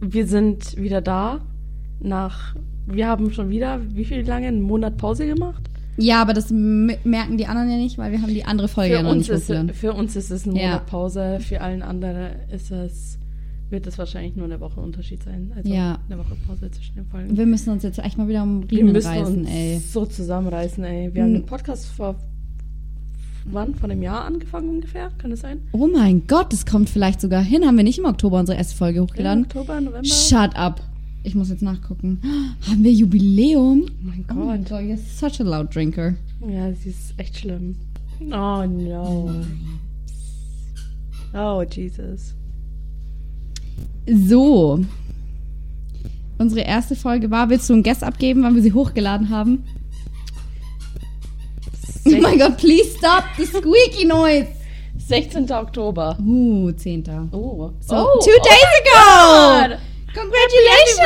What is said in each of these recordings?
wir sind wieder da. Nach, wir haben schon wieder, wie viel lange, einen Monat Pause gemacht? Ja, aber das merken die anderen ja nicht, weil wir haben die andere Folge ja Für noch uns, nicht ist, hochgeladen. für uns ist es ein Ja. Monat Pause, für allen anderen ist es, wird es wahrscheinlich nur eine Woche Unterschied sein. Also Ja. eine Woche Pause zwischen den Folgen. Wir müssen uns jetzt echt mal wieder um Wir Riemen müssen reißen, uns ey. so zusammenreißen, ey. Wir haben Hm. den Podcast vor wann? Vor einem Jahr angefangen ungefähr? Kann das sein? Oh mein Gott, das kommt vielleicht sogar hin. Haben wir nicht im Oktober unsere erste Folge hochgeladen? Oktober, November? Shut up. Ich muss jetzt nachgucken. Haben wir Jubiläum? oh mein Oh mein Gott. Gott, you're such a loud drinker. Ja, sie ist echt schlimm. Oh no. Oh Jesus. So. Unsere erste Folge war, willst du einen Guess abgeben, wann wir sie hochgeladen haben? Oh mein Gott, please stop the squeaky noise. 16. Oktober. Uh, 10. Oh. So, oh. two days ago. God. Congratulations.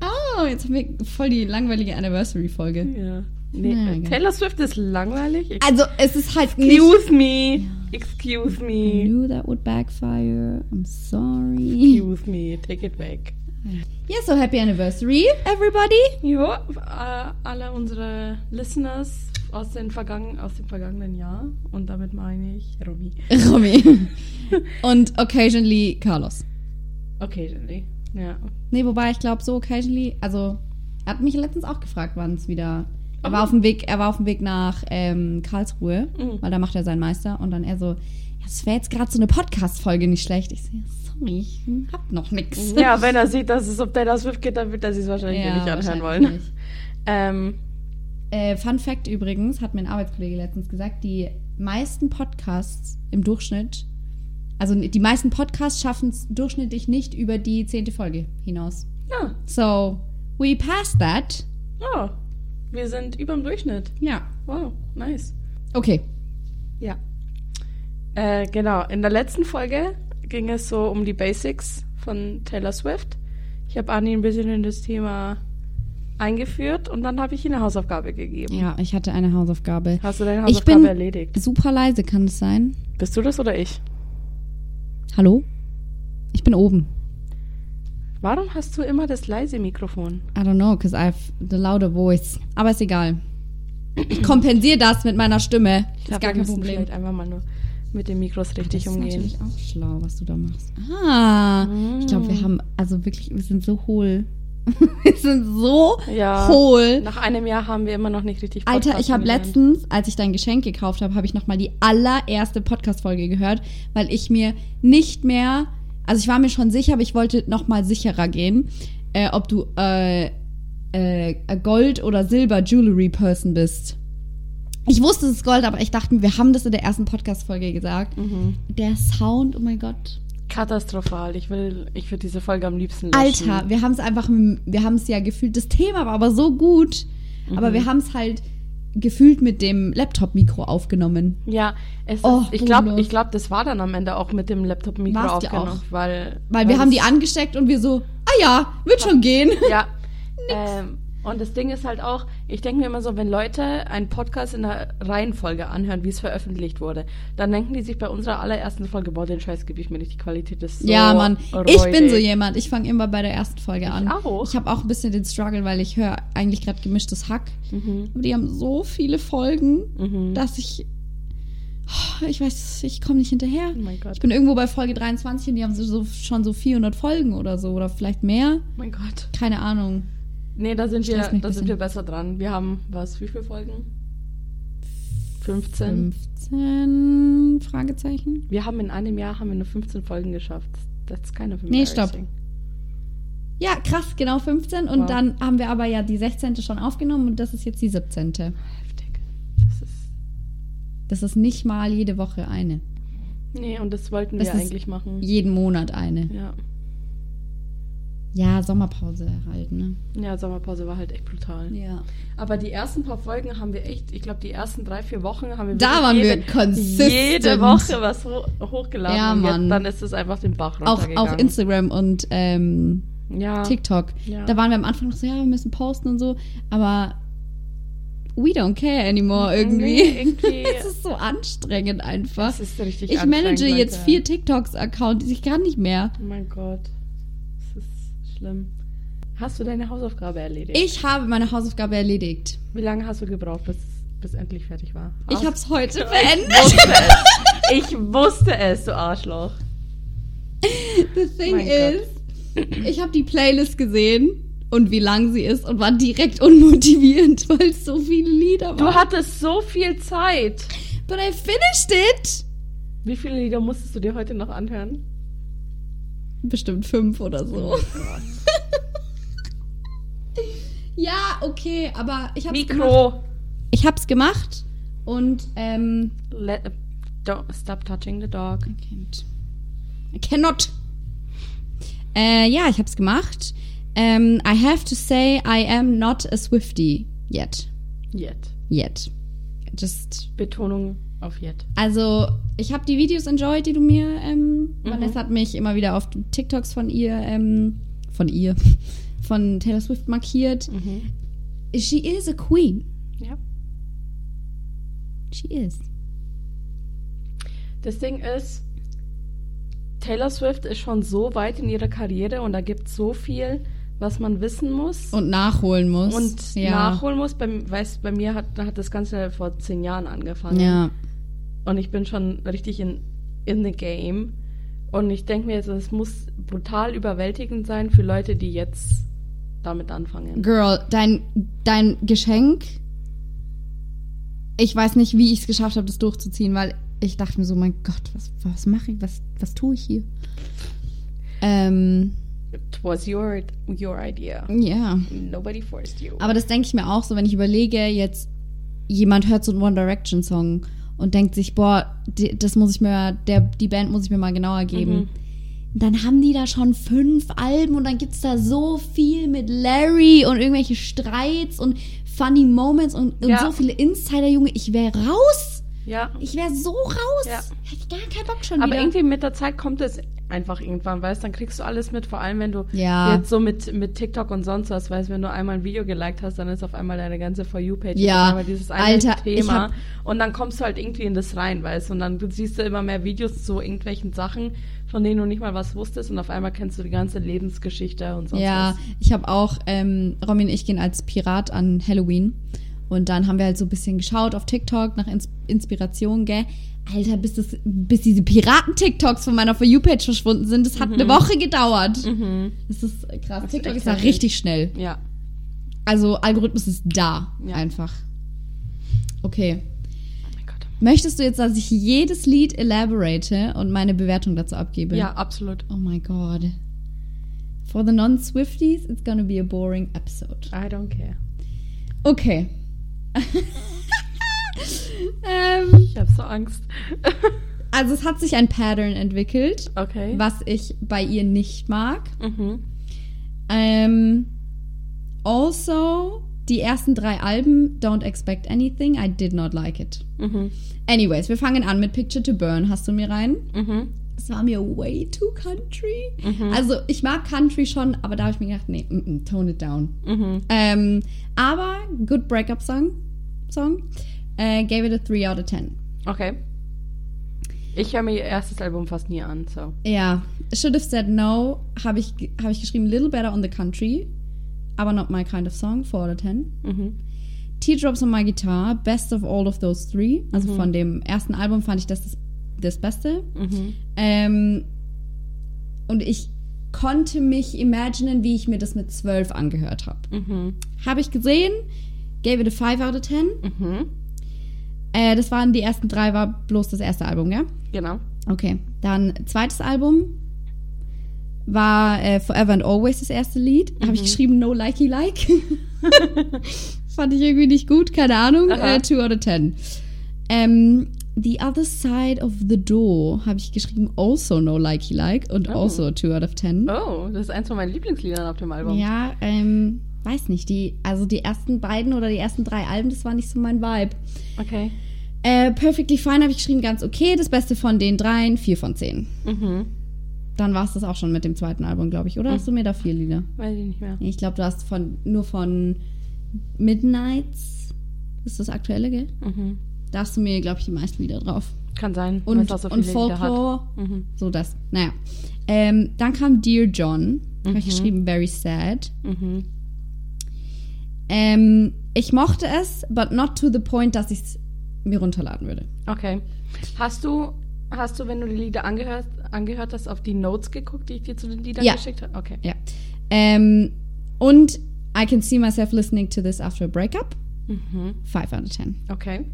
Oh, jetzt haben wir voll die langweilige Anniversary-Folge. Ja. Nee, Na. Taylor Swift ist langweilig. Also, es ist halt nicht... Excuse me. Excuse I me. knew that would backfire. I'm sorry. Excuse me. Take it back. Yeah, so happy anniversary, everybody. Jo, äh, alle unsere Listeners aus, den vergangen, aus dem vergangenen Jahr. Und damit meine ich Romy. Romy. Und occasionally Carlos. Occasionally. Ja. Nee, wobei ich glaube so occasionally, also er hat mich letztens auch gefragt, wann es wieder. Er war auf dem Weg, er war auf dem Weg nach ähm, Karlsruhe, Mhm. weil da macht er seinen Meister und dann er so, ja, das wäre jetzt gerade so eine Podcast-Folge nicht schlecht. Ich ja, sorry, ich hab noch nix. ja, wenn er sieht, dass es um Taylor Swift geht, dann wird er sich wahrscheinlich Ja, nicht anhören wollen. nicht. Ähm, Äh, Fun Fact übrigens, hat mir ein Arbeitskollege letztens gesagt, die meisten Podcasts im Durchschnitt, also die meisten Podcasts schaffen es durchschnittlich nicht über die zehnte Folge hinaus. ja. So, we passed that. ja, wir sind über dem Durchschnitt. Ja. Wow, nice. Okay. Ja. Äh, genau, in der letzten Folge ging es so um die Basics von Taylor Swift. Ich habe Anni ein bisschen in das Thema eingeführt und dann habe ich ihr eine Hausaufgabe gegeben. Ja, ich hatte eine Hausaufgabe. Hast du deine Ich Hausaufgabe bin erledigt? super leise, kann es sein? Bist du das oder ich? Hallo? Ich bin oben. Warum hast du immer das leise Mikrofon? I don't know, because I have the louder voice. Aber ist egal. Ich kompensiere das mit meiner Stimme. Ich ist glaube, gar kein Problem. vielleicht einfach mal nur mit den Mikros richtig das umgehen. ist natürlich auch schlau, was du da machst. Ah, ich glaube, Mm. wir haben, also wirklich, wir sind so hohl. wir sind so Ja. hohl. Nach einem Jahr haben wir immer noch nicht richtig Alter, ich habe letztens, als ich dein Geschenk gekauft habe, habe ich nochmal die allererste Podcast-Folge gehört, weil ich mir nicht mehr, also ich war mir schon sicher, aber ich wollte nochmal sicherer gehen, äh, ob du äh, äh, Gold- oder Silber-Jewelry-Person bist. Ich wusste, es ist Gold, aber ich dachte mir, wir haben das in der ersten Podcast-Folge gesagt. Mhm. Der Sound, oh mein Gott. Katastrophal. Ich will, ich würde diese Folge am liebsten löschen. Alter, wir haben es einfach, wir haben es ja gefühlt, das Thema war aber so gut, aber Mhm. wir haben es halt gefühlt mit dem Laptop-Mikro aufgenommen. Ja, es Oh, ist, ich glaube, ich glaub, das war dann am Ende auch mit dem Laptop-Mikro aufgenommen, auch. weil Weil wir haben die angesteckt und wir so, ah ja, wird schon gehen. Ja. ähm, und das Ding ist halt auch, ich denke mir immer so, wenn Leute einen Podcast in der Reihenfolge anhören, wie es veröffentlicht wurde, dann denken die sich bei unserer allerersten Folge, boah, den Scheiß gebe ich mir nicht, die Qualität ist so ja, Mann, ich bin so räudig. jemand. Ich fange immer bei der ersten Folge an. auch. Ich habe auch ein bisschen den Struggle, weil ich höre eigentlich gerade gemischtes Hack. Mhm. Aber die haben so viele Folgen, Mhm. dass ich, oh, ich weiß, ich komme nicht hinterher. Oh mein Gott. Ich bin irgendwo bei Folge 23 und die haben so, so, schon so 400 Folgen oder so oder vielleicht mehr. Oh mein Gott. Keine Ahnung. Nee, da sind wir, da sind wir besser dran. Wir haben, was, wie viele Folgen? 15. 15 Fragezeichen. Wir haben in einem Jahr haben wir nur 15 Folgen geschafft. That's kind of Nee, stopp. Ja, krass, genau 15. Und Wow. dann haben wir aber ja die 16. schon aufgenommen und das ist jetzt die 17. Heftig. Das ist. Das ist nicht mal jede Woche eine. Nee, und das wollten Das wir ist eigentlich machen. Jeden Monat eine. Ja. Ja, Sommerpause halt, ne? Ja, Sommerpause war halt echt brutal. Ja. Aber die ersten paar Folgen haben wir echt, ich glaube, die ersten drei, vier Wochen haben wir Da waren wir jede, consistent. jede Woche was ho hochgeladen. Ja, Mann. Jetzt, dann ist es einfach den Bach Auch, runtergegangen. auch Instagram und ähm, ja. TikTok. Ja. Da waren wir am Anfang noch so, ja, wir müssen posten und so. Aber we don't care anymore irgendwie. Nee, irgendwie- es ist so anstrengend einfach. Das ist richtig Ich anstrengend, manage jetzt Leute. vier TikToks-Accounts. Ich kann nicht mehr. Oh mein Gott. Ist schlimm. Hast du deine Hausaufgabe erledigt? Ich habe meine Hausaufgabe erledigt. Wie lange hast du gebraucht, bis, bis endlich fertig war? Ich habe es heute Ich beendet. wusste es. Ich wusste es, du Arschloch. The thing Mein is, ich habe die Playlist gesehen und wie lang sie ist und war direkt unmotivierend, weil es so viele Lieder Du waren. hattest so viel Zeit. But I finished it. Wie viele Lieder musstest du dir heute noch anhören? Bestimmt fünf oder so. ja, okay, aber ich hab's gemacht. Mikro. Ich hab's gemacht und ähm, Let, don't stop touching the dog. can't. I cannot. Äh, ja, ich hab's gemacht. Ähm, I have to say, I am not a Swiftie yet. Yet. Yet. Just. Betonung auf yet. Also, ich habe die Videos enjoyed, die du mir. Ähm, Vanessa hat mich immer wieder auf TikToks von ihr, ähm, von ihr, von Taylor Swift markiert. She is a queen. Ja. She is. Das Ding ist, Taylor Swift ist schon so weit in ihrer Karriere und da gibt es so viel, was man wissen muss Und nachholen muss. und ja. nachholen muss. Bei, weißt, bei mir hat, hat das Ganze vor zehn Jahren angefangen. Ja. Und ich bin schon richtig in, in the game. Und ich denke mir jetzt, es muss brutal überwältigend sein für Leute, die jetzt damit anfangen. Girl, dein, dein Geschenk. Ich weiß nicht, wie ich es geschafft habe, das durchzuziehen, weil ich dachte mir so, mein Gott, was, was mache ich? Was, was tue ich hier? Ähm, It was your, your idea. ja. Nobody forced you. Aber das denke ich mir auch so, wenn ich überlege, jetzt jemand hört so einen One Direction Song und denkt sich, boah, die, das muss ich mir, der, die Band muss ich mir mal genauer geben. Dann haben die da schon fünf Alben und dann gibt's da so viel mit Larry und irgendwelche Streits und funny Moments und, und Ja. so viele Insider, Junge. Ich wäre raus. ja. Ich wäre so raus. Ja. Hätte ich gar keinen Bock schon Aber wieder. irgendwie mit der Zeit kommt es einfach irgendwann, weißt dann kriegst du alles mit, vor allem wenn du Ja. jetzt so mit, mit TikTok und sonst was, weißt wenn du einmal ein Video geliked hast, dann ist auf einmal deine ganze For You-Page Ja. einmal dieses eine Alter, Thema. Und dann kommst du halt irgendwie in das rein, weißt und dann siehst du immer mehr Videos zu irgendwelchen Sachen, von denen du nicht mal was wusstest und auf einmal kennst du die ganze Lebensgeschichte und sonst Ja, was. ich habe auch, ähm, Romy und ich gehen als Pirat an Halloween. Und dann haben wir halt so ein bisschen geschaut auf TikTok nach Ins Inspiration, gell? Alter, bis, das, bis diese Piraten-TikToks von meiner For You-Page verschwunden sind, das hat eine Woche gedauert. Mhm. Das ist krass. ist TikTok ist da richtig schnell. Ja. Also Algorithmus ist da. Ja. Einfach. Okay. Oh. Möchtest du jetzt, dass ich jedes Lied elaborate und meine Bewertung dazu abgebe? Ja, absolut. Oh my god. For the non-Swifties, it's gonna be a boring episode. I don't care. Okay. ähm, Ich habe so Angst. also es hat sich ein Pattern entwickelt, okay. was ich bei ihr nicht mag. Mhm. Ähm, also, die ersten drei Alben, Don't Expect Anything, I did not like it. Mhm. Anyways, wir fangen an mit Picture to Burn. Hast du mir rein? Mhm. Es war mir way too country. Mhm. Also, ich mag Country schon, aber da habe ich mir gedacht, nee, mm, mm, tone it down. Mhm. Ähm, aber good Breakup Song. Song. Äh, gave it a 3 out of 10. Okay. Ich höre mir ihr erstes Album fast nie an, so. Ja, Should Have Said No habe ich, hab ich geschrieben, Little Better on the Country, aber not my kind of song, 4 out of 10. Mhm. Teardrops on My Guitar, Best of All of Those Three. Also von dem ersten Album fand ich das das, das Beste. Mhm. Ähm, und ich konnte mich imaginen, wie ich mir das mit 12 angehört habe. Mhm. Habe ich gesehen, gave it a 5 out of 10. Mhm. Äh, das waren die ersten drei, war bloß das erste Album, ja? Genau. Okay, dann zweites Album war äh, Forever and Always das erste Lied. Habe ich geschrieben No Likey Like. Fand ich irgendwie nicht gut, keine Ahnung. Äh, 2 out of 10. Ähm, the Other Side of the Door habe ich geschrieben Also No Likey Like und Oh. also 2 out of 10. Oh, das ist eins von meinen Lieblingsliedern auf dem Album. Ja, ähm, weiß nicht. Die, also die ersten beiden oder die ersten drei Alben, das war nicht so mein Vibe. Okay. Äh, Perfectly Fine habe ich geschrieben, ganz okay. Das Beste von den dreien, 4 von 10. Mhm. Dann war es das auch schon mit dem zweiten Album, glaube ich. Oder hast du mir da vier Lieder? Weiß ich nicht mehr. Ich glaube, du hast von nur von Midnights. Das ist das aktuelle, gell? Mhm. Da hast du mir, glaube ich, die meisten Lieder drauf. Kann sein, Und, so und. Folklore. Mhm. So das. Naja. Ähm, dann kam Dear John. Habe ich geschrieben, very sad. Mhm. Ähm, ich mochte es, but not to the point, dass ich es mir runterladen würde. Okay. Hast du, hast du, wenn du die Lieder angehört, angehört hast, auf die Notes geguckt, die ich dir zu den Liedern Ja. geschickt habe? Okay. Ja. Ähm, und I can see myself listening to this after a breakup. Mhm. 5 out of 10. Okay.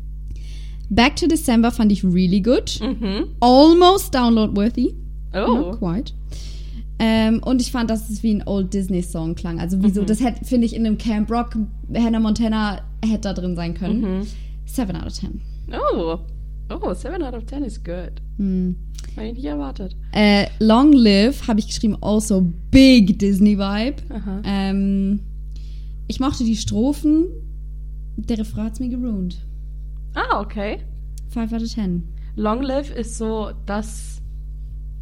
Back to December fand ich really good. Mhm. Almost download worthy. Oh. Not quite. Ähm, und ich fand, dass es wie ein Old Disney-Song klang. Also wieso, Mhm. das hätte, finde ich, in einem Camp Rock, Hannah Montana hätte da drin sein können. Mhm. 7 out of 10. Oh. Oh, 7 out of 10 is good. Hm. Habe ich nicht erwartet. Äh, Long Live habe ich geschrieben, also big Disney-Vibe. Aha. Ähm, ich mochte die Strophen. Der Refrain hat's mir geruined. Ah, okay. 5 out of 10. Long Live ist so das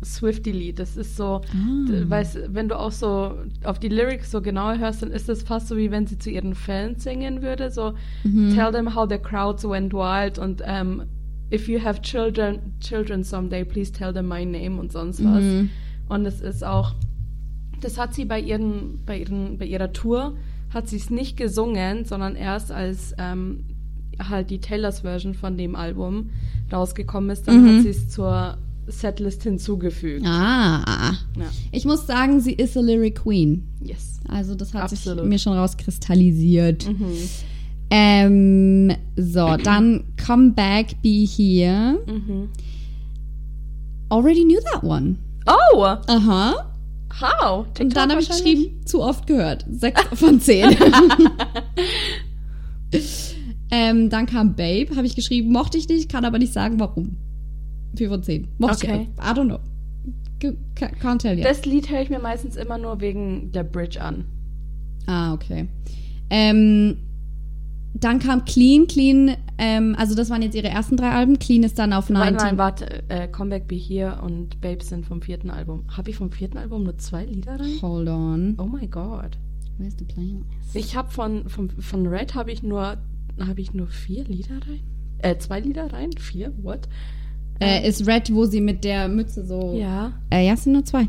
Swifty-Lied. Das ist so, d- weißt, wenn du auch so auf die Lyrics so genauer hörst, dann ist es fast so, wie wenn sie zu ihren Fans singen würde. So, Mhm. tell them how the crowds went wild und ähm, if you have children, children someday, please tell them my name und sonst was. Mhm. Und es ist auch, das hat sie bei ihren, bei ihren, bei ihrer Tour hat sie es nicht gesungen, sondern erst als ähm, halt die Taylors Version von dem Album rausgekommen ist, dann Mhm. hat sie es zur Setlist hinzugefügt. Ah. Ja. Ich muss sagen, sie ist a Lyric Queen. Yes. Also das hat Absolut. sich mir schon rauskristallisiert. Mhm. Ähm, so, dann Come Back, Be Here. Mhm. Already knew that one. Oh, Aha. how? Und TikTok dann habe ich geschrieben, zu oft gehört. Sechs von zehn. ähm, dann kam Babe, habe ich geschrieben, mochte ich nicht, kann aber nicht sagen, warum. Vier von zehn. Mochte Okay. ich. I don't know. Can't tell you. Das Lied höre ich mir meistens immer nur wegen der Bridge an. Ah, okay. Ähm, dann kam Clean. Clean, ähm, also das waren jetzt ihre ersten drei Alben. Clean ist dann auf Nein, 19. nein, warte. Äh, Comeback Be Here und Babes sind vom vierten Album. Habe ich vom vierten Album nur zwei Lieder rein? Hold on. Oh my god. Where's the playlist? Ich habe von, von, von Red habe ich nur habe ich nur vier Lieder rein? Äh, zwei Lieder rein? Vier? What? Äh, ist Red, wo sie mit der Mütze so. Ja. Äh, ja, es sind nur zwei.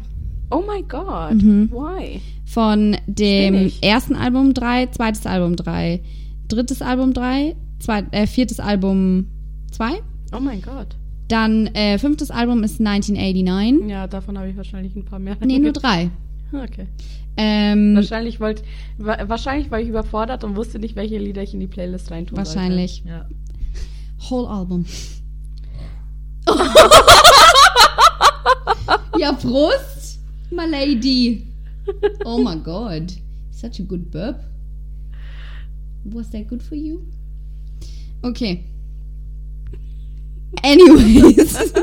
Oh my god. Mhm. Why? Von dem ersten Album drei, zweites Album drei, drittes Album drei, zweit, äh, viertes Album zwei. Oh my god. Dann äh, fünftes Album ist 1989. Ja, davon habe ich wahrscheinlich ein paar mehr. Nee, nur drei. Okay. Ähm, Wahrscheinlich wollt, wa wahrscheinlich war ich überfordert und wusste nicht, welche Lieder ich in die Playlist reintun Wahrscheinlich. sollte. Ja. Whole Album. ja, Prost, my lady. Oh my god. Such a good burp. Was that good for you? Okay. Anyways.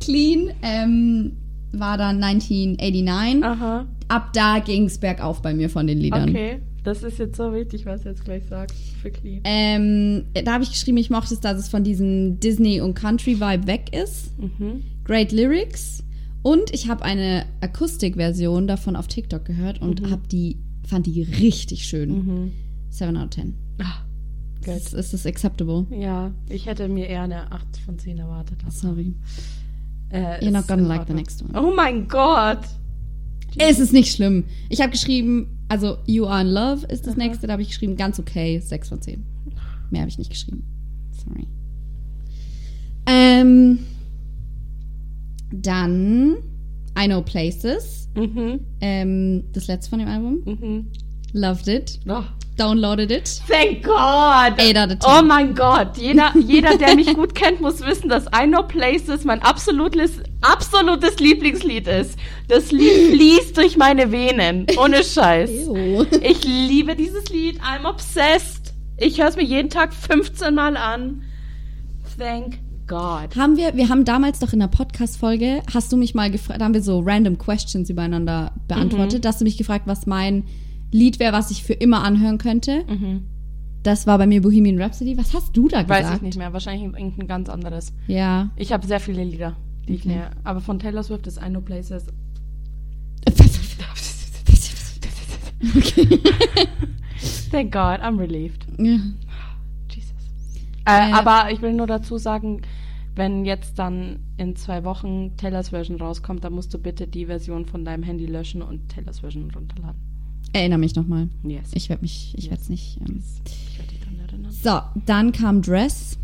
Clean ähm, war dann 1989. Aha. Ab da ging's bergauf bei mir von den Liedern. Okay. Das ist jetzt so wichtig, was du jetzt gleich sagst. Für Clean. Ähm, da habe ich geschrieben, ich mochte es, dass es von diesem Disney- und Country-Vibe weg ist. Mhm. Great Lyrics. Und ich habe eine Akustikversion davon auf TikTok gehört und hab die, fand die richtig schön. Mhm. 7 out of 10. Ah. Ist, ist das acceptable? Ja, ich hätte mir eher eine 8 von 10 erwartet. aber, Sorry. Äh, You're not gonna like the next one. Oh mein Gott. Es ist nicht schlimm. Ich habe geschrieben, also You Are in Love ist das Aha. nächste, da habe ich geschrieben, ganz okay, 6 von 10. Mehr habe ich nicht geschrieben. Sorry. Ähm, dann I Know Places. Mhm. Ähm, das letzte von dem Album. Mhm. Loved it. Oh. Downloaded it. Thank God. 8 out of 10. Oh mein Gott, jeder, jeder, der mich gut kennt, muss wissen, dass I Know Places mein absolutes, absolutes Lieblingslied ist. Das Lied fließt durch meine Venen. Ohne Scheiß. Ich liebe dieses Lied. I'm obsessed. Ich höre es mir jeden Tag 15 Mal an. Thank God. Haben wir, wir haben damals doch in der Podcast-Folge, hast du mich mal gefragt, da haben wir so random Questions übereinander beantwortet, Mhm. hast du mich gefragt, was mein Lied wäre, was ich für immer anhören könnte. Mhm. Das war bei mir Bohemian Rhapsody. Was hast du da gesagt? Weiß ich nicht mehr. Wahrscheinlich irgendein ganz anderes. Ja. Ich habe sehr viele Lieder, die mir. Aber von Taylor Swift ist I Know Places. okay. Thank God, I'm relieved. ja. Jesus. Äh, Äh, aber ich will nur dazu sagen, wenn jetzt dann in zwei Wochen Taylors Version rauskommt, dann musst du bitte die Version von deinem Handy löschen und Taylors Version runterladen. Erinnere mich nochmal. Yes. Ich werde mich, ich Yes. werde es nicht. Ähm. ich werde dich dran erinnern. So, dann kam Dress.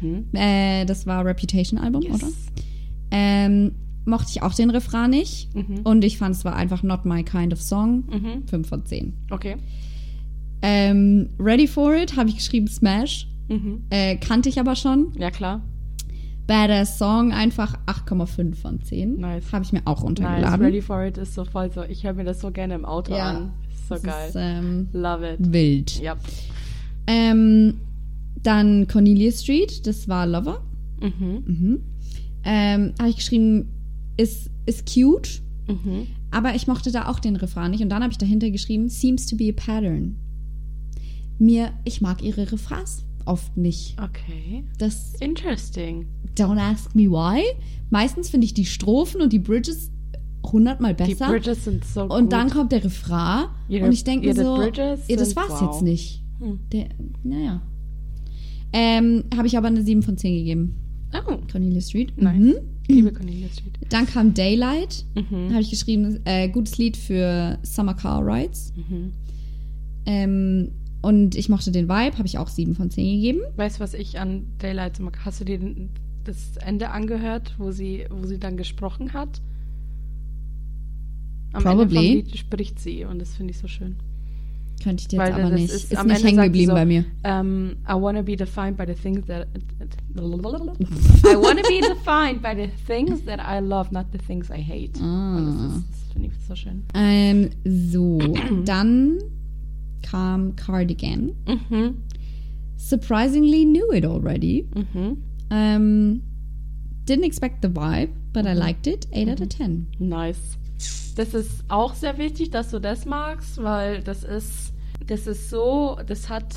Mhm. Äh, das war Reputation-Album, Yes. oder? Ähm, mochte ich auch den Refrain nicht. Mhm. Und ich fand, es war einfach not my kind of song. Mhm. 5 von 10. Okay. Ähm, Ready for It habe ich geschrieben Smash. Mhm. Äh, kannte ich aber schon. Ja, klar. Badass Song einfach 8,5 von 10. Nice. Habe ich mir auch Nice. runtergeladen. Ready for it ist so voll so. Ich höre mir das so gerne im Auto Ja. an. Ist so das geil. Ist, ähm, Love it. wild. Ja. Ähm, dann Cornelia Street, das war Lover. Mhm. Mhm. Ähm, habe ich geschrieben, ist, ist cute, Mhm. aber ich mochte da auch den Refrain nicht. Und dann habe ich dahinter geschrieben, seems to be a pattern. Mir, ich mag ihre Refrains oft nicht. Okay. Das, Interesting. don't ask me why. Meistens finde ich die Strophen und die Bridges hundertmal Die besser. Bridges sind so und gut. dann kommt der Refrain Ihre- und ich denke so, Bridges ja, das war's wow. jetzt nicht. Hm. Der, naja. Ähm, habe ich aber eine 7 von 10 gegeben. Oh, Cornelia Street. Nice. Mhm. liebe Cornelia Street. Dann kam Daylight. Mhm. Habe ich geschrieben, äh, gutes Lied für Summer Car Rides. Mhm. Ähm, und ich mochte den Vibe, habe ich auch 7 von 10 gegeben. Weißt du, was ich an Daylight so mag? Hast du dir das Ende angehört, wo sie, wo sie dann gesprochen hat? Am Ende vom Probably. Lied spricht sie und das finde ich so schön. Könnte ich dir jetzt aber nicht. ist- Ist, nicht hängen geblieben so, bei mir. Um, I wanna be defined by the things that I wanna be defined by the things that I love, not the things I hate. Ah. Und das, ist- das finde ich so schön. Ähm, so, dann kam Cardigan. Mhm. Surprisingly knew it already. Mhm. Ähm, didn't expect the vibe, but I Mhm. liked it. 8 out of 10. Nice. Das ist auch sehr wichtig, dass du das magst, weil das ist, das ist so, das hat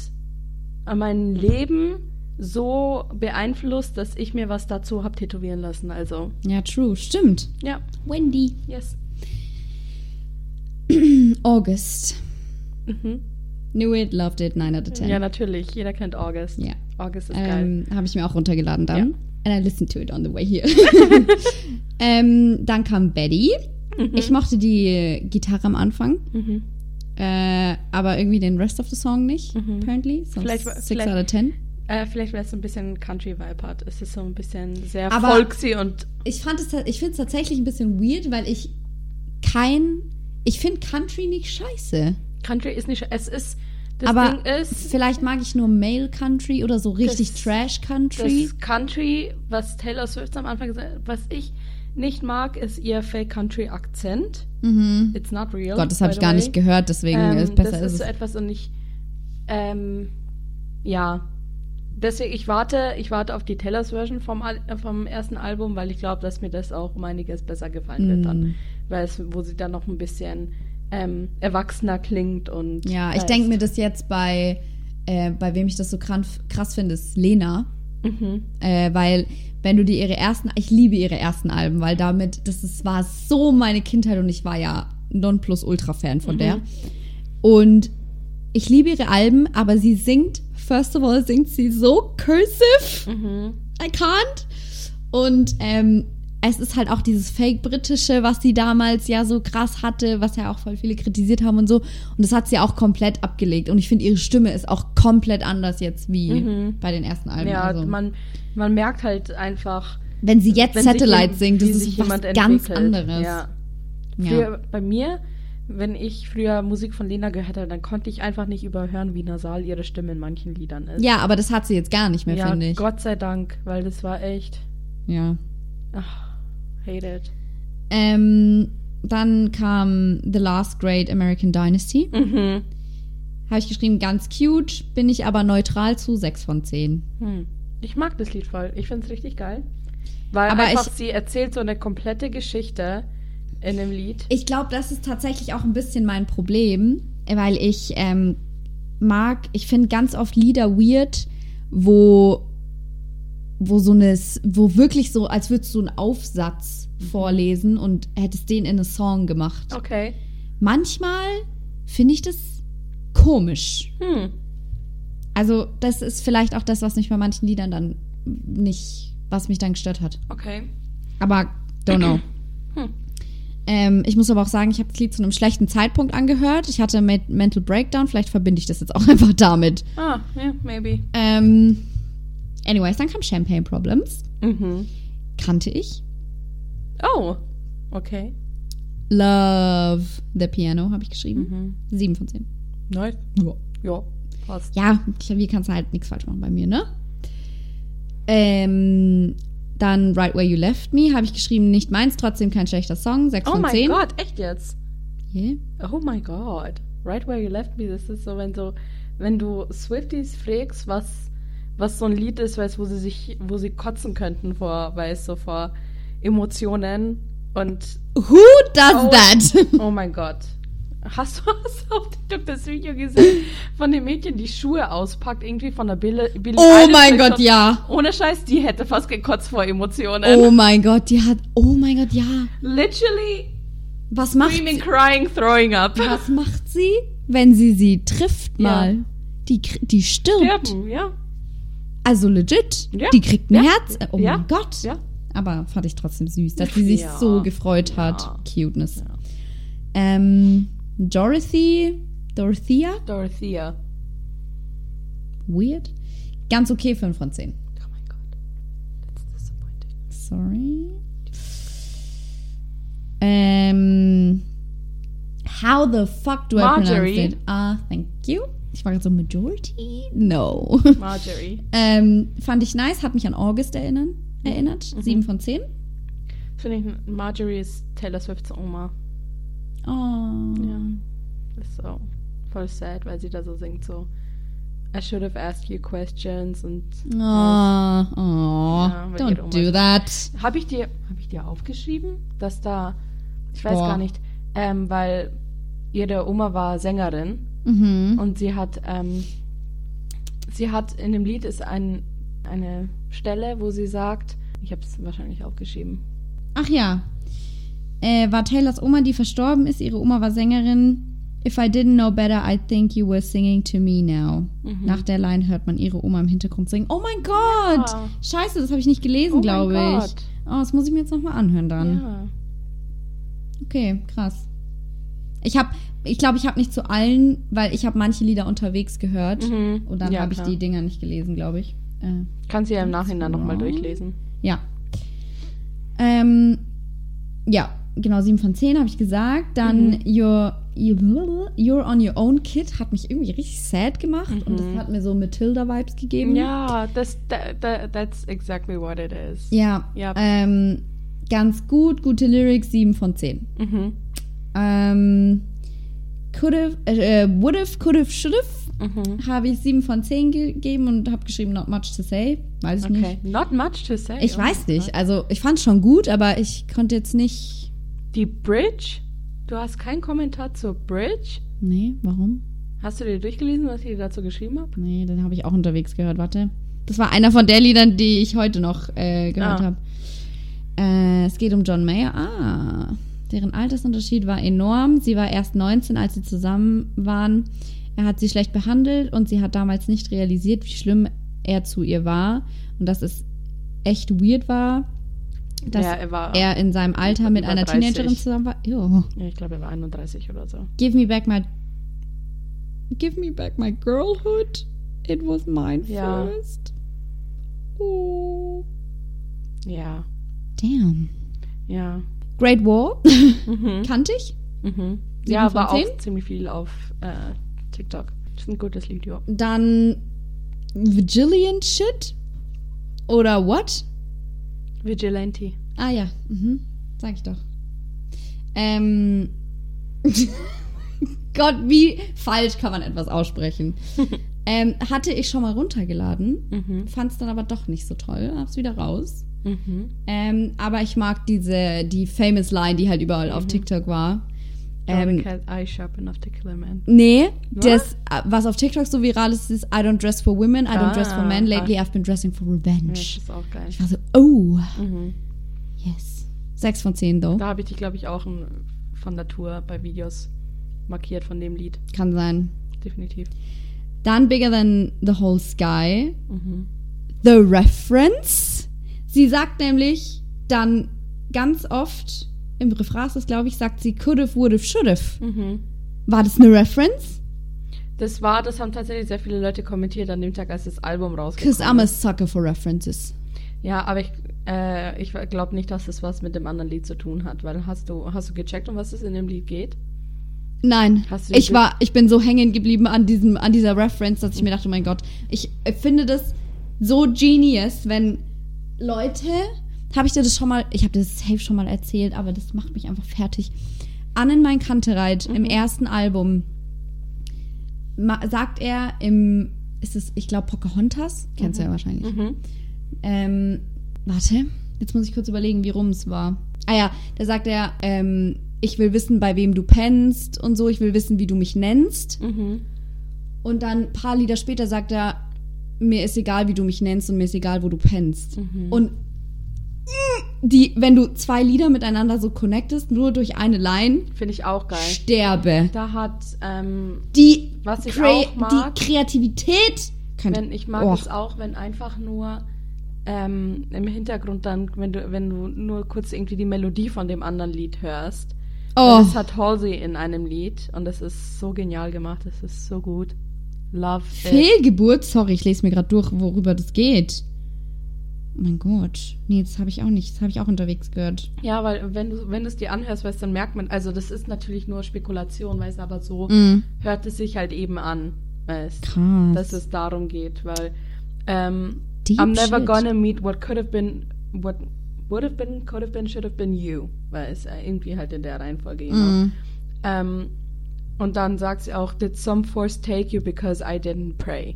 mein Leben so beeinflusst, dass ich mir was dazu habe tätowieren lassen. Also, Ja, true. Stimmt. ja, Wendy. yes. August. Mhm. Knew it, loved it, 9 out of 10. Ja, natürlich. Jeder kennt August. Ja. August ist geil. Ähm, Habe ich mir auch runtergeladen dann. Ja. And I listened to it on the way here. ähm, dann kam Betty. Ich mochte die Gitarre am Anfang, Mhm. äh, aber irgendwie den Rest of the Song nicht, Mhm. apparently. So Vielleicht- 6 vielleicht- out of 10. Äh, vielleicht wäre es so ein bisschen Country-Vibe hat. Es ist so ein bisschen sehr Aber- folksy und Ich fand es, ta- ich finde es tatsächlich ein bisschen weird, weil ich kein, ich finde Country nicht scheiße. Country ist nicht. Es ist. Das aber Ding ist. vielleicht mag ich nur Male Country oder so richtig Das- Trash Country. Das Country, was Taylor Swift am Anfang gesagt hat, was ich nicht mag, ist ihr Fake Country Akzent. mhm. It's not real. Gott, das habe ich gar way. nicht gehört, deswegen Ähm, ist besser das ist ist so etwas und ich, ähm, ja. Deswegen, ich warte, ich warte auf die Taylors Version vom, Al äh, vom ersten Album, weil ich glaube, dass mir das auch um einiges besser gefallen wird dann. Mm. Weil es, wo sie dann noch ein bisschen ähm, erwachsener klingt und. Ja, ich da denke mir das jetzt bei, äh, bei wem ich das so krass, krass finde, ist Lena. Mhm. Äh, weil, wenn du dir ihre ersten, ich liebe ihre ersten Alben, weil damit, das ist, war so meine Kindheit und ich war ja Nonplus-Ultra-Fan von Mhm. der. Und ich liebe ihre Alben, aber sie singt, first of all, singt sie so cursive. Mhm. I can't. Und ähm, es ist halt auch dieses Fake-Britische, was sie damals ja so krass hatte, was ja auch voll viele kritisiert haben und so. Und das hat sie auch komplett abgelegt. Und ich finde, ihre Stimme ist auch komplett anders jetzt wie Mhm. bei den ersten Alben. Ja, also, man, man merkt halt einfach. wenn sie jetzt wenn Satellite singt, das ist sich was jemand ganz entwickelt. anderes. Ja. Ja. Früher, bei mir, wenn ich früher Musik von Lena gehört habe, dann konnte ich einfach nicht überhören, wie nasal ihre Stimme in manchen Liedern ist. ja, aber das hat sie jetzt gar nicht mehr, ja finde ich. Gott sei Dank, weil das war echt. Ja. Ach, it. Ähm, dann kam The Last Great American Dynasty. Mhm. Habe ich geschrieben, ganz cute, bin ich aber neutral zu 6 von 10. Hm. Ich mag das Lied voll. Ich finde es richtig geil. Weil Aber einfach ich- sie erzählt so eine komplette Geschichte in dem Lied. Ich glaube, das ist tatsächlich auch ein bisschen mein Problem, weil ich ähm, mag, ich finde ganz oft Lieder weird, wo, wo so eine, wo wirklich so, als würdest du einen Aufsatz vorlesen und hättest den in einen Song gemacht. Okay. Manchmal finde ich das komisch. Hm. Also, das ist vielleicht auch das, was mich bei manchen Liedern dann nicht was mich dann gestört hat. Okay. Aber don't know. Hm. Ähm, ich muss aber auch sagen, ich habe das Lied zu einem schlechten Zeitpunkt angehört. Ich hatte Me- Mental Breakdown. Vielleicht verbinde ich das jetzt auch einfach damit. Ah, yeah, maybe. Ähm, anyways, dann kam Champagne Problems. Mhm. Kannte ich. Oh, okay. Love the Piano habe ich geschrieben. Mhm. Sieben von zehn. Nice. Ja. Ja, passt. Ja, Klavier kannst du halt nichts falsch machen bei mir, ne? Ähm, dann Right Where You Left Me habe ich geschrieben, nicht meins, trotzdem kein schlechter Song. Sechs Oh von mein zehn. Gott, echt jetzt? Yeah. Oh mein Gott. Right where you left me, das ist so, wenn so, wenn du Swifties fragst, was, was so ein Lied ist, weißt, wo sie sich, wo sie kotzen könnten vor, weißt so vor Emotionen und Who does Oh. that? oh mein Gott. Hast du, hast du auf TikTok das Video gesehen von dem Mädchen, die Schuhe auspackt, irgendwie von der Billie, Billie Oh mein Gott, schon- ja. Ohne Scheiß, die hätte fast gekotzt vor Emotionen. Oh mein Gott, die hat. Oh mein Gott, ja. Literally Was macht screaming, sie? crying, throwing up. Was macht sie, wenn sie sie trifft Ja. mal? Die, die stirbt. Sterben, ja. Also legit. Ja. Die kriegt ein Ja. Herz. Oh Ja. mein Gott. Aber fand ich trotzdem süß, dass sie sich so gefreut hat. Cuteness. Ähm, Dorothy. Dorothea? Dorothea. Weird. Ganz okay, 5 von 10. Oh mein Gott. That's disappointing. Sorry. Ähm, how the fuck do I pronounce Marjorie. it? Ah, thank you. Ich war gerade so Majority? No. Marjorie. ähm, fand ich nice, hat mich an August erinnern, erinnert. Mhm. 7 von 10. Finde ich, Marjorie ist Taylor Swifts Oma. Oh. Ja. Ist so voll sad, weil sie da so singt so I should have asked you questions und Oh, oh. Ja, don't Oma do that. habe ich dir habe ich dir aufgeschrieben, dass da ich weiß Boah. gar nicht, ähm, weil ihre Oma war Sängerin Mhm. und sie hat ähm, sie hat in dem Lied ist ein, eine Stelle, wo sie sagt, ich habe es wahrscheinlich aufgeschrieben. Ach ja. Äh, war Taylors Oma, die verstorben ist. Ihre Oma war Sängerin. If I didn't know better, I'd think you were singing to me now. Mhm. Nach der Line hört man ihre Oma im Hintergrund singen. Oh mein Gott! Ja. Scheiße, das habe ich nicht gelesen, Oh glaube ich. Gott. Oh, das muss ich mir jetzt nochmal anhören dann. Ja. Okay, krass. Ich habe, ich glaube, ich habe nicht zu allen, weil ich habe manche Lieder unterwegs gehört. Mhm. Und dann Ja, habe ich die Dinger nicht gelesen, glaube ich. Äh, Kannst du ja im Nachhinein nochmal durchlesen. Ja. Ähm, ja, genau, 7 von 10 habe ich gesagt. Dann Mhm. your, your, You're on Your Own Kid hat mich irgendwie richtig sad gemacht. Und das Mhm. hat mir so Matilda-Vibes gegeben. Ja, das, that, that, that's exactly what it is. Ja. Ja. Ähm, ganz gut, gute Lyrics, 7 von 10. Mhm. Ähm, could've, äh, would've, could've, should've Mhm. habe ich 7 von 10 gegeben und habe geschrieben, not much to say. Weiß ich Okay. nicht. Not much to say. Ich Oh weiß nicht. Also, ich fand es schon gut, aber ich konnte jetzt nicht. Die Bridge? Du hast keinen Kommentar zur Bridge? Nee, warum? Hast du dir durchgelesen, was ich dazu geschrieben habe? Nee, den habe ich auch unterwegs gehört. Warte. Das war einer von der Liedern, die ich heute noch äh, gehört Ah. habe. Äh, es geht um John Mayer. Ah, deren Altersunterschied war enorm. Sie war erst 19, als sie zusammen waren. Er hat sie schlecht behandelt und sie hat damals nicht realisiert, wie schlimm er zu ihr war. Und dass es echt weird war, dass ja, er er in seinem Alter mit einer 30. Teenagerin zusammen war. Ja, ich glaube, er war 31 oder so. Give me back my. Give me back my girlhood. It was mine Ja. first. Oh. Ja. Damn. Ja. Great War. Mhm. Kannte ich. Mhm. Ja, war auch ziemlich viel auf äh, TikTok. Das ist ein gutes Lied, ja. Dann Vigilient Shit. Oder what? Vigilante. Ah ja. Mhm. Sag ich doch. Ähm. Gott, wie falsch kann man etwas aussprechen? ähm, hatte ich schon mal runtergeladen. Mhm. Fand es dann aber doch nicht so toll. Hab's wieder raus. Mhm. Ähm, aber ich mag diese, die famous Line, die halt überall auf TikTok war. Ähm, Ähm, cat eye sharp enough to kill a man. nee, Was? das, was auf TikTok so viral ist, ist I don't dress for women, I don't dress for Ah, men. Lately ah. I've been dressing for Ja, das revenge. ist auch geil. Ich war so, oh, Mhm. yes. Sechs von zehn, though. Da habe ich dich, glaube ich, auch von Tour bei Videos markiert von dem Lied. Kann sein. Definitiv. Dann Bigger Than the Whole Sky. Mhm. The Reference. Sie sagt nämlich dann ganz oft, im Refrain ist es, glaube ich, sagt sie could've, would've, should've. Mhm. War das eine Reference? Das war, das haben tatsächlich sehr viele Leute kommentiert an dem Tag, als das Album Because rausgekommen I'm a sucker for references. Ja, aber ich, äh, ich glaube nicht, dass das was mit dem anderen Lied zu tun hat, weil hast du, hast du gecheckt, um was es in dem Lied geht? Nein, Hast du die ich war, ich bin so hängen geblieben an diesem, an dieser Reference, dass ich mir dachte, oh mein Gott, ich finde das so genius, wenn Leute, habe ich dir das schon mal, ich habe das safe schon mal erzählt, aber das macht mich einfach fertig. Annen mein Kantereit im ersten Album sagt er im, ist es, ich glaube Pocahontas, kennst du ja wahrscheinlich. Mhm. Ähm, warte, jetzt muss ich kurz überlegen, wie rum es war. Ah ja, da sagt er, ähm, ich will wissen, bei wem du pennst und so, ich will wissen, wie du mich nennst. Mhm. Und dann ein paar Lieder später sagt er, mir ist egal, wie du mich nennst und mir ist egal, wo du pennst. Und mm, die, wenn du zwei Lieder miteinander so connectest, nur durch eine Line, Finde ich auch geil. sterbe. Da hat, ähm, Die, Was ich auch mag- die Kreativität wenn, ich mag Oh. es auch, wenn einfach nur ähm, im Hintergrund dann, wenn du, wenn du nur kurz irgendwie die Melodie von dem anderen Lied hörst. Oh. Und Das hat Halsey in einem Lied und das ist so genial gemacht, das ist so gut. Love it. Fehlgeburt, sorry, ich lese mir gerade durch, worüber das geht. Oh mein Gott. Nee, das habe ich auch nicht. Das habe ich auch unterwegs gehört. Ja, weil wenn du wenn du es dir anhörst, weißt, dann merkt man, also das ist natürlich nur Spekulation, weißt, aber so Mm. hört es sich halt eben an, weißt, Krass. dass es darum geht, weil ähm, I'm never shit. gonna meet what could have been, what would have been, could have been, should have been you, weil es äh, irgendwie halt in der Reihenfolge genau. Mm. Ähm, und dann sagt sie auch, did some force take you because I didn't pray?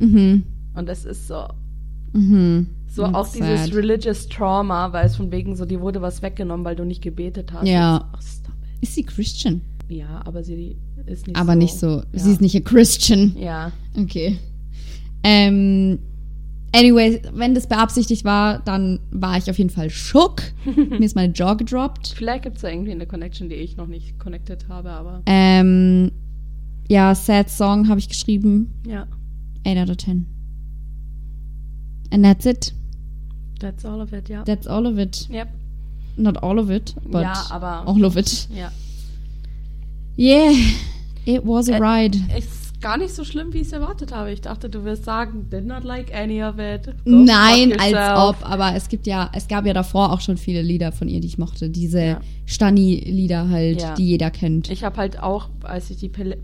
Mhm. Und das ist so, Mhm. so That's auch dieses sad. religious Trauma, weil es von wegen so, dir wurde was weggenommen, weil du nicht gebetet hast. Ja. Stop it. Ist sie Christian? Ja, aber sie ist nicht Aber so. nicht so. Ja. Sie ist nicht a Christian. Ja. Okay. Ähm, anyway, wenn das beabsichtigt war, dann war ich auf jeden Fall schock. Mir ist meine Jaw gedroppt. Vielleicht gibt es da irgendwie eine Connection, die ich noch nicht connected habe, aber Ähm, ja, Sad Song habe ich geschrieben. ja. 8 out of 10. And that's it. That's all of it, ja. That's all of it. Yep. Not all of it, but Ja, aber- all of it. Ja. Yeah, it was a Ä- ride. Ist gar nicht so schlimm, wie ich es erwartet habe. Ich dachte, du wirst sagen, did not like any of it. Go Nein, als ob, aber es gibt ja, es gab ja davor auch schon viele Lieder von ihr, die ich mochte. Diese Ja. Stani-Lieder halt, Ja. die jeder kennt. Ich habe halt auch, als ich die Pille,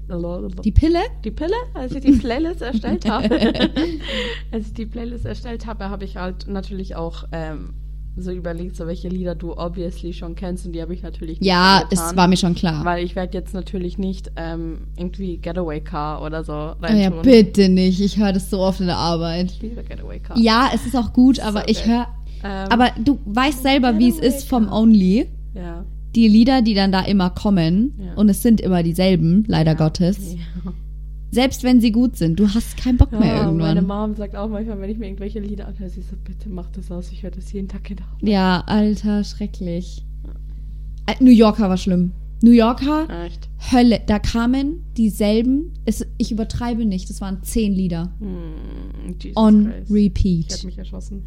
die Pille? die Pille, als ich die Playlist erstellt habe, als ich die Playlist erstellt habe, habe ich halt natürlich auch ähm, so überlegt, so welche Lieder du obviously schon kennst und die habe ich natürlich nicht Ja, es reingetan, war mir schon klar. Weil ich werde jetzt natürlich nicht ähm, irgendwie Getaway Car oder so Oh ja, reintun. bitte nicht. Ich höre das so oft in der Arbeit. Ich liebe Getaway Car. Ja, es ist auch gut, aber So ich höre. Ähm, Aber du weißt selber, wie es ist vom Only. ja. Die Lieder, die dann da immer kommen, Ja. und es sind immer dieselben, leider Gottes. Ja. Selbst wenn sie gut sind, du hast keinen Bock mehr Ja, meine irgendwann. Mom sagt auch manchmal, wenn ich mir irgendwelche Lieder anhöre, sie so, bitte mach das aus, ich höre das jeden Tag Arbeit. Ja, Alter, schrecklich. Äh, New Yorker war schlimm. New Yorker, Echt? Hölle. Da kamen dieselben, es, ich übertreibe nicht, das waren zehn Lieder. Jesus On Christ. Ich repeat. hätte mich erschossen.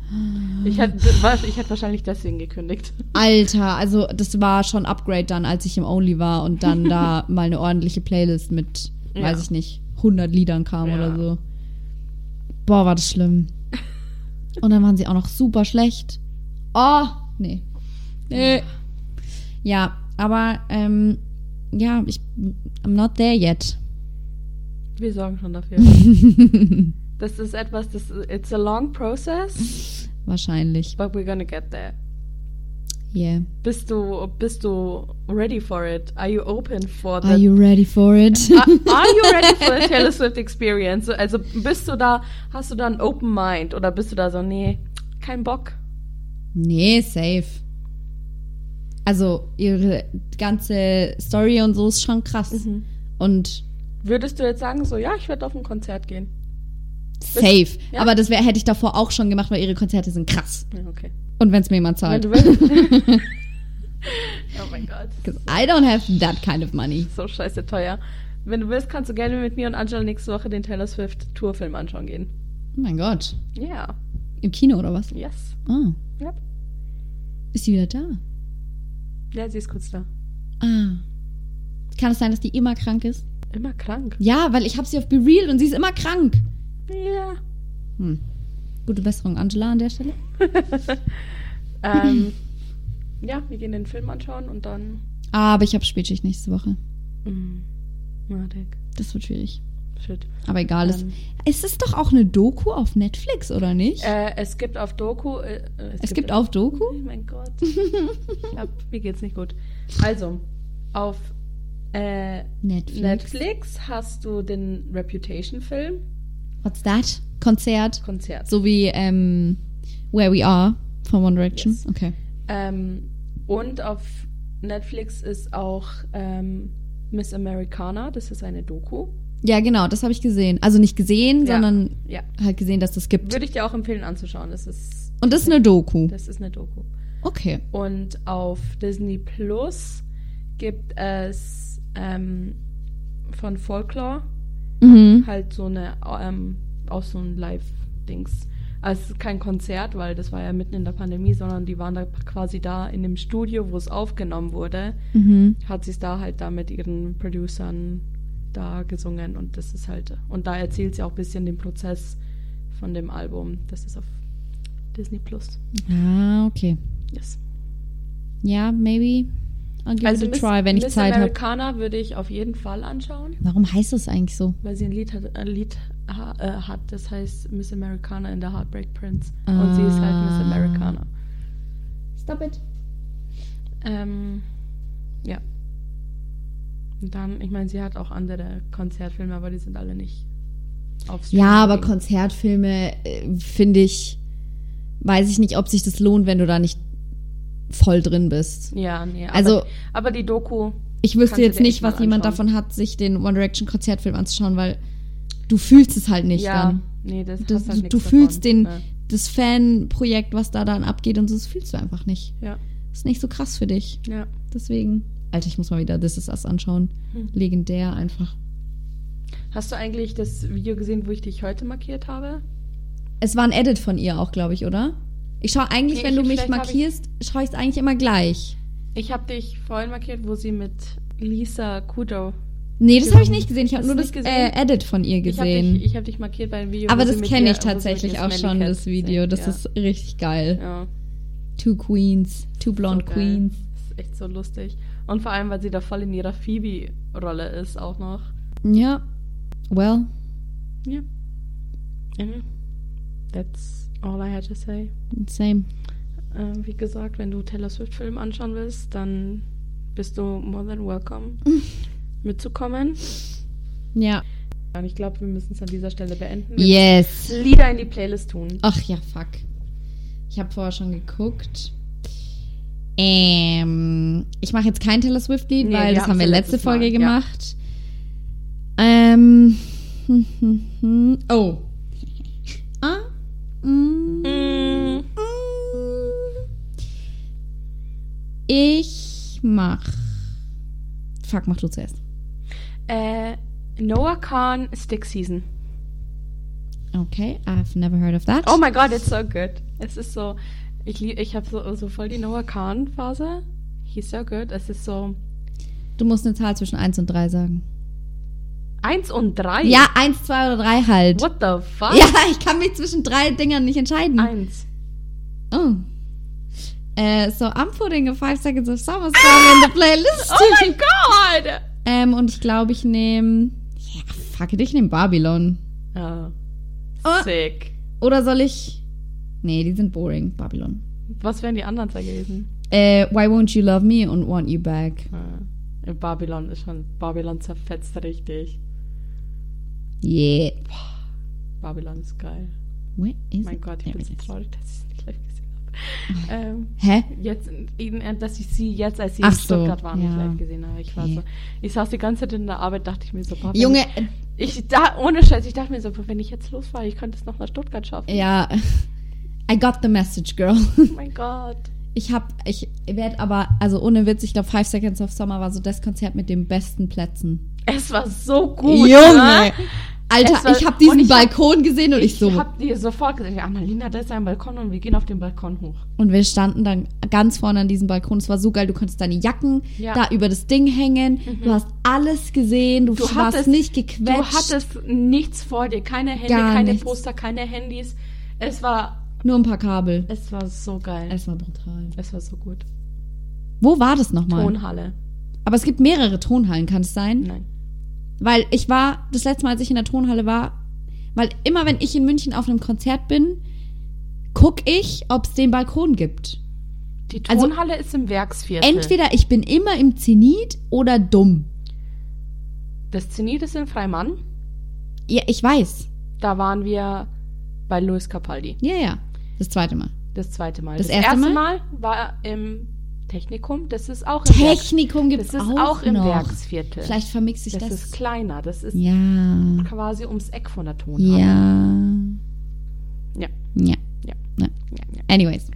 Ich hätte, ich hätte wahrscheinlich deswegen gekündigt. Alter, also das war schon Upgrade dann, als ich im Only war und dann da mal eine ordentliche Playlist mit, Ja. weiß ich nicht, 100 Liedern kam Ja. oder so. Boah, war das schlimm. Und dann waren sie auch noch super schlecht. Oh, nee. Nee. Ja, aber, ähm, ja, ich, I'm not there yet. Wir sorgen schon dafür. das ist etwas, das it's a long process, Wahrscheinlich. but we're gonna get there. Yeah. Bist du, bist du ready for it? Are you open for Are the you ready for it? Are, are you ready for the Taylor Swift experience? Also bist du da, hast du da ein Open Mind oder bist du da so, nee, kein Bock? Nee, safe. Also, ihre ganze Story und so ist schon krass. Mhm. Und Würdest du jetzt sagen, so, ja, ich werde auf ein Konzert gehen? safe. Ja. Aber das wär, hätte ich davor auch schon gemacht, weil ihre Konzerte sind krass. Ja, okay. Und wenn es mir jemand zahlt. oh mein Gott. 'Cause I don't have that kind of money. So scheiße teuer. Wenn du willst, kannst du gerne mit mir und Angela nächste Woche den Taylor Swift Tourfilm anschauen gehen. Oh mein Gott. Ja. Im Kino oder was? Yes. Ah. Ja. Ist sie wieder da? Ja, sie ist kurz da. Ah. Kann es sein, dass die immer krank ist? Immer krank. Ja, weil ich habe sie auf Be Real und sie ist immer krank. Ja. Hm. Gute Besserung, Angela, an der Stelle. ähm, ja, wir gehen den Film anschauen und dann. Aber ich habe Spätschicht nächste Woche. Na, Dick. Das wird schwierig. Shit. Aber egal. es, Ähm. es ist doch auch eine Doku auf Netflix, oder nicht? Äh, es gibt auf Doku. Äh, äh, es gibt auf Doku? Oh mein Gott. ich glaub, mir geht's nicht gut. Also, auf äh, Netflix. Netflix hast du den Reputation-Film. What's that? Konzert. Konzert. So wie ähm, Where We Are von One Direction. Yes. Okay. Ähm, und auf Netflix ist auch ähm, Miss Americana. Das ist eine Doku. Ja, genau, das habe ich gesehen. Also nicht gesehen, Ja. sondern Ja. halt gesehen, dass das gibt. Würde ich dir auch empfehlen anzuschauen. Das ist, Und das ist eine Doku. das ist eine Doku. Okay. Und auf Disney Plus gibt es ähm, von Folklore Mhm. halt so eine, ähm, auch so ein Live-Dings. Also kein Konzert, weil das war ja mitten in der Pandemie, sondern die waren da quasi da in dem Studio, wo es aufgenommen wurde, Mhm. hat sie es da halt da mit ihren Producern da gesungen und das ist halt, und da erzählt sie auch ein bisschen den Prozess von dem Album. Das ist auf Disney Plus. Ah, okay. Yes. Ja, maybe. I'll give Also it a Miss, try, wenn ich Miss Zeit habe. Americana würde ich auf jeden Fall anschauen, Warum heißt das eigentlich so? weil sie ein Lied hat, ein Lied ha, äh, hat das heißt Miss Americana in the Heartbreak Prince. Und sie ist halt Miss Ah. Americana. Stop it. Ähm, ja. Und dann, ich meine, sie hat auch andere Konzertfilme, aber die sind alle nicht auf Streaming. Ja, aber Konzertfilme äh, finde ich, weiß ich nicht, ob sich das lohnt, wenn du da nicht voll drin bist. Ja, nee. Aber, Also- aber die Doku, Ich wüsste jetzt nicht, was jemand davon hat, sich den One Direction Konzertfilm anzuschauen, weil du fühlst es halt nicht ja, dann. nee, das, Du, halt du, du davon. fühlst den, Ja. das Fanprojekt, was da dann abgeht und so, das fühlst du einfach nicht. Ja, ist nicht so krass für dich. ja. Deswegen. Alter, ich muss mal wieder This Is Us anschauen. Hm. Legendär einfach. Hast du eigentlich das Video gesehen, wo ich dich heute markiert habe? Es war ein Edit von ihr auch, glaube ich, oder? Ich schaue eigentlich, Nee, wenn du ich- mich markierst, schaue ich es eigentlich immer gleich. Ich habe dich vorhin markiert, wo sie mit Lisa Kudrow. Nee, das habe ich nicht gesehen. Ich habe nur das äh, gesehen? Edit von ihr Ich habe gesehen. dich, ich hab dich markiert bei einem Video. Aber das kenne ich tatsächlich ihr auch schon, Cat das Video. Das ja. ist richtig geil. Ja. Two Queens, two blonde so. Queens. Das ist echt so lustig. Und vor allem, weil sie da voll in ihrer Phoebe-Rolle ist auch noch. Ja. Well, Ja. Mhm. That's all I had to say. same. Äh, wie gesagt, wenn du Taylor Swift-Film anschauen willst, dann bist du more than welcome mitzukommen. Ja. Und ich glaube, wir müssen es an dieser Stelle beenden. Wir Yes. Lieder in die Playlist tun. Ach ja, fuck. Ich habe vorher schon geguckt. Ähm, ich mache jetzt kein Taylor Swift-Lied, Nee, weil das haben wir letzte letztes Mal, Folge ja. gemacht. Ähm. oh. Ich mach. Fuck, mach du zuerst. Äh, Noah Khan Stick Season. Okay, I've never heard of that. Oh my god, it's so good. Es ist so, ich, lieb- ich habe so, so voll die Noah Khan Phase. He's so good. Es ist so Du musst eine Zahl zwischen 1 und 3 sagen. eins und drei. Ja, 1, 2 oder 3 halt. What the fuck? Ja, ich kann mich zwischen drei Dingern nicht entscheiden. Eins. Oh. Äh, so, I'm putting a 5 Seconds of Summer Song in the playlist. Oh my god! ähm, und ich glaube, ich nehme. Ja, fuck it, ich nehme Babylon. Ja. Oh. Sick. Oder soll ich. Nee, die sind boring. Babylon. Was wären die anderen zwei gewesen? Äh, Why Won't You Love Me und Want You Back. Äh, Babylon ist schon, Babylon zerfetzt richtig. Yeah. Babylon ist geil. Where is Mein it? Gott, ich There bin so traurig, dass ich ähm, Hä? jetzt, eben, äh, dass ich sie jetzt, als sie Ach in so, Stuttgart waren, nicht ja. live gesehen habe. Ich war Okay. so, ich saß die ganze Zeit in der Arbeit, dachte ich mir so, wenn Junge, Ich, da, ohne Scheiß, ich dachte mir so, wenn ich jetzt losfahre, ich könnte es noch nach Stuttgart schaffen. äh, ja. I got the message, girl. Oh mein Gott. Ich hab, ich werde aber, also ohne Witz, ich glaube, Five Seconds of Summer war so das Konzert mit den besten Plätzen. Es war so gut. Junge! Ne? Alter, war- ich habe diesen ich hab- Balkon gesehen und ich, Ich so. hab dir sofort gesagt, ja, Annalena, da ist ein Balkon und wir gehen auf den Balkon hoch. Und wir standen dann ganz vorne an diesem Balkon. Es war so geil. Du konntest deine Jacken Ja. da über das Ding hängen. Du hast alles gesehen. Du, Du warst hattest- nicht Du gequetscht. hattest nichts vor dir, keine Hände, Gar keine nichts. Poster, keine Handys. Es war, Nur ein paar Kabel. es war so geil. Es war brutal. Es war so gut. Wo war das nochmal? Tonhalle. Aber es gibt mehrere Tonhallen, kann es sein? Nein. Weil ich war, das letzte Mal, als ich in der Tonhalle war, weil immer wenn ich in München auf einem Konzert bin, guck ich, ob es den Balkon gibt. Die Also- Tonhalle ist im Werksviertel. Entweder ich bin immer im Zenit oder dumm. Das Zenit ist in Freimann. Ja, ich weiß. Da waren wir bei Luis Capaldi. Ja, ja. Das zweite Mal. Das zweite Mal. Das erste Mal? Mal war im Technikum. Das ist auch im Technikum gibt es auch, auch im noch. Werksviertel. Vielleicht vermixe ich das, das. ist kleiner. Das ist ja. quasi ums Eck von der Tonhalle. Ja. Ja. Ja. Ja. ja. Anyways.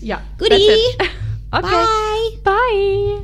ja. Goodie. Okay. Bye. Bye.